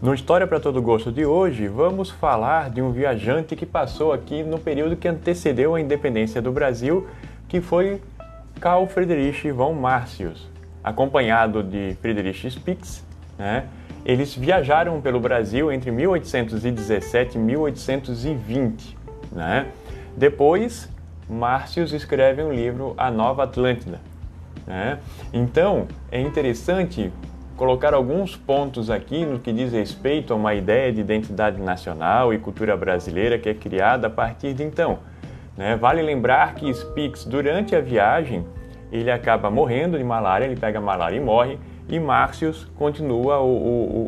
No História para Todo Gosto de hoje, vamos falar de um viajante que passou aqui no período que antecedeu a independência do Brasil, que foi Carl Friedrich von Martius, acompanhado de Friedrich Spix. Né? Eles viajaram pelo Brasil entre 1817 e 1820. Né? Depois, Martius escreve um livro, A Nova Atlântida. Né? Então, é interessante colocar alguns pontos aqui no que diz respeito a uma ideia de identidade nacional e cultura brasileira que é criada a partir de então. Né? Vale lembrar que Spix, durante a viagem, ele acaba morrendo de malária, ele pega malária e morre, e Márcios continua o,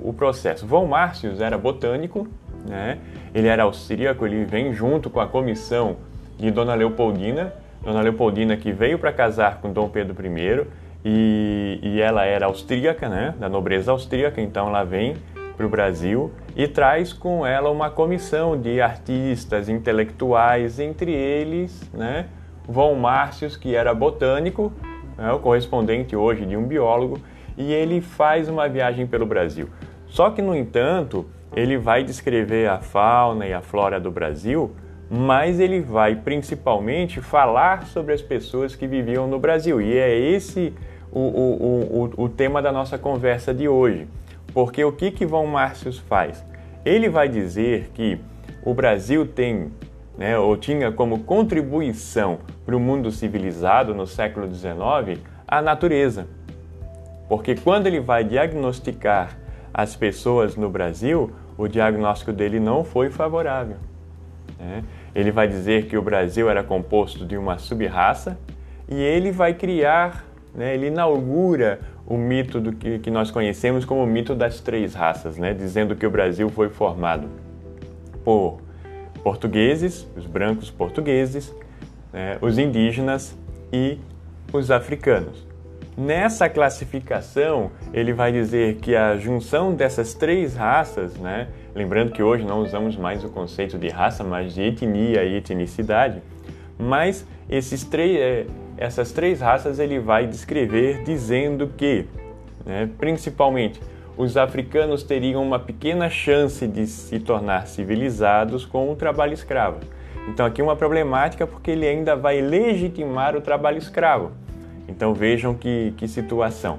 o, o processo. Von Márcios era botânico, né? ele era austríaco, ele vem junto com a comissão de Dona Leopoldina, Dona Leopoldina que veio para casar com Dom Pedro I, e, e ela era austríaca, né, da nobreza austríaca, então ela vem para o Brasil e traz com ela uma comissão de artistas, intelectuais, entre eles, né, Von Márcios, que era botânico, né, o correspondente hoje de um biólogo, e ele faz uma viagem pelo Brasil. Só que, no entanto, ele vai descrever a fauna e a flora do Brasil, mas ele vai principalmente falar sobre as pessoas que viviam no Brasil. E é esse o, o, o, o tema da nossa conversa de hoje. Porque o que, que Von Márcios faz? Ele vai dizer que o Brasil tem, né, ou tinha como contribuição para o mundo civilizado no século XIX a natureza. Porque quando ele vai diagnosticar as pessoas no Brasil, o diagnóstico dele não foi favorável. Né? Ele vai dizer que o Brasil era composto de uma sub-raça e ele vai criar né, ele inaugura o mito do que, que nós conhecemos como o mito das três raças, né, dizendo que o Brasil foi formado por portugueses, os brancos portugueses, né, os indígenas e os africanos. Nessa classificação, ele vai dizer que a junção dessas três raças, né, lembrando que hoje não usamos mais o conceito de raça, mas de etnia e etnicidade, mas esses três, é, essas três raças ele vai descrever dizendo que, né, principalmente, os africanos teriam uma pequena chance de se tornar civilizados com o trabalho escravo. Então aqui uma problemática porque ele ainda vai legitimar o trabalho escravo. Então vejam que, que situação.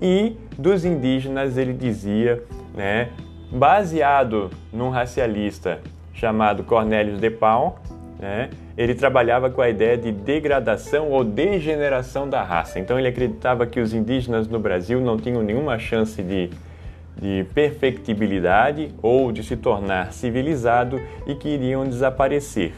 E dos indígenas ele dizia, né, baseado num racialista chamado Cornelius de Paul, né, ele trabalhava com a ideia de degradação ou degeneração da raça. Então ele acreditava que os indígenas no Brasil não tinham nenhuma chance de, de perfectibilidade ou de se tornar civilizado e que iriam desaparecer.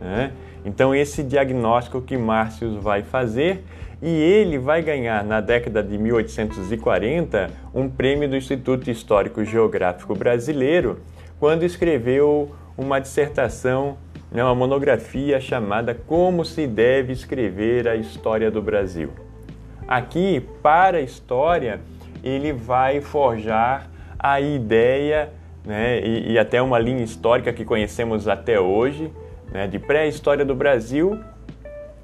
Né? Então esse diagnóstico que Márcios vai fazer e ele vai ganhar na década de 1840 um prêmio do Instituto Histórico Geográfico Brasileiro quando escreveu uma dissertação é uma monografia chamada Como se deve escrever a história do Brasil. Aqui, para a história, ele vai forjar a ideia né, e, e, até uma linha histórica que conhecemos até hoje, né, de pré-história do Brasil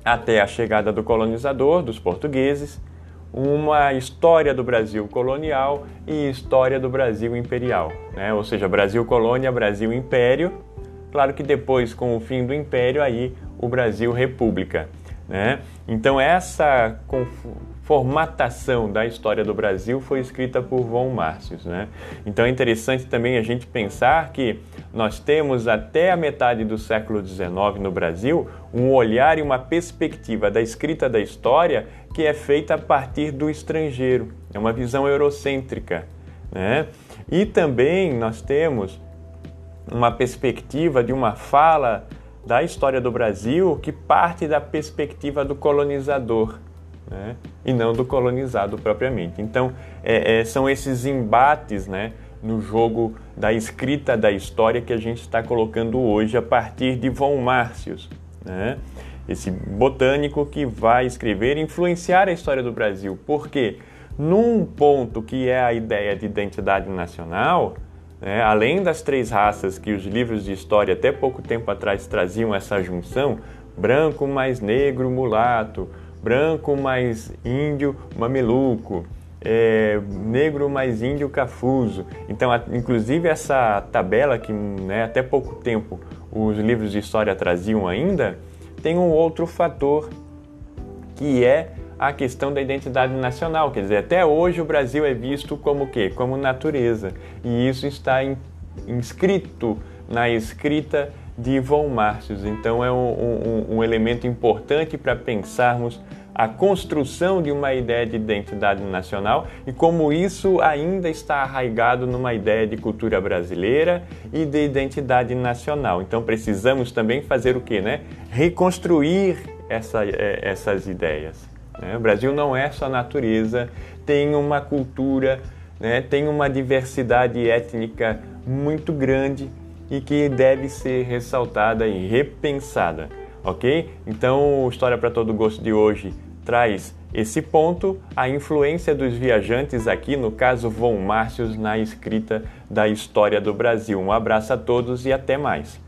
até a chegada do colonizador, dos portugueses, uma história do Brasil colonial e história do Brasil imperial, né? ou seja, Brasil colônia, Brasil império Claro que depois, com o fim do Império, aí o Brasil República. Né? Então essa formatação da história do Brasil foi escrita por Von Márcios. Né? Então é interessante também a gente pensar que nós temos até a metade do século XIX no Brasil um olhar e uma perspectiva da escrita da história que é feita a partir do estrangeiro, é uma visão eurocêntrica. Né? E também nós temos uma perspectiva de uma fala da história do Brasil que parte da perspectiva do colonizador né? e não do colonizado propriamente. Então, é, é, são esses embates né, no jogo da escrita da história que a gente está colocando hoje a partir de Von Márcios. Né? Esse botânico que vai escrever e influenciar a história do Brasil. Porque, num ponto que é a ideia de identidade nacional, né? Além das três raças que os livros de história até pouco tempo atrás traziam essa junção, branco mais negro, mulato, branco mais índio, mameluco, é, negro mais índio cafuso. Então, a, inclusive essa tabela que né, até pouco tempo os livros de história traziam ainda, tem um outro fator que é a questão da identidade nacional. Quer dizer, até hoje o Brasil é visto como quê? Como natureza. E isso está in, inscrito na escrita de Von Márcios. Então é um, um, um elemento importante para pensarmos a construção de uma ideia de identidade nacional e como isso ainda está arraigado numa ideia de cultura brasileira e de identidade nacional. Então precisamos também fazer o que, né? Reconstruir essa, é, essas ideias. Né? O Brasil não é só natureza, tem uma cultura, né? tem uma diversidade étnica muito grande e que deve ser ressaltada e repensada, ok? Então, o História para Todo Gosto de hoje traz esse ponto, a influência dos viajantes aqui, no caso Von Márcios, na escrita da história do Brasil. Um abraço a todos e até mais.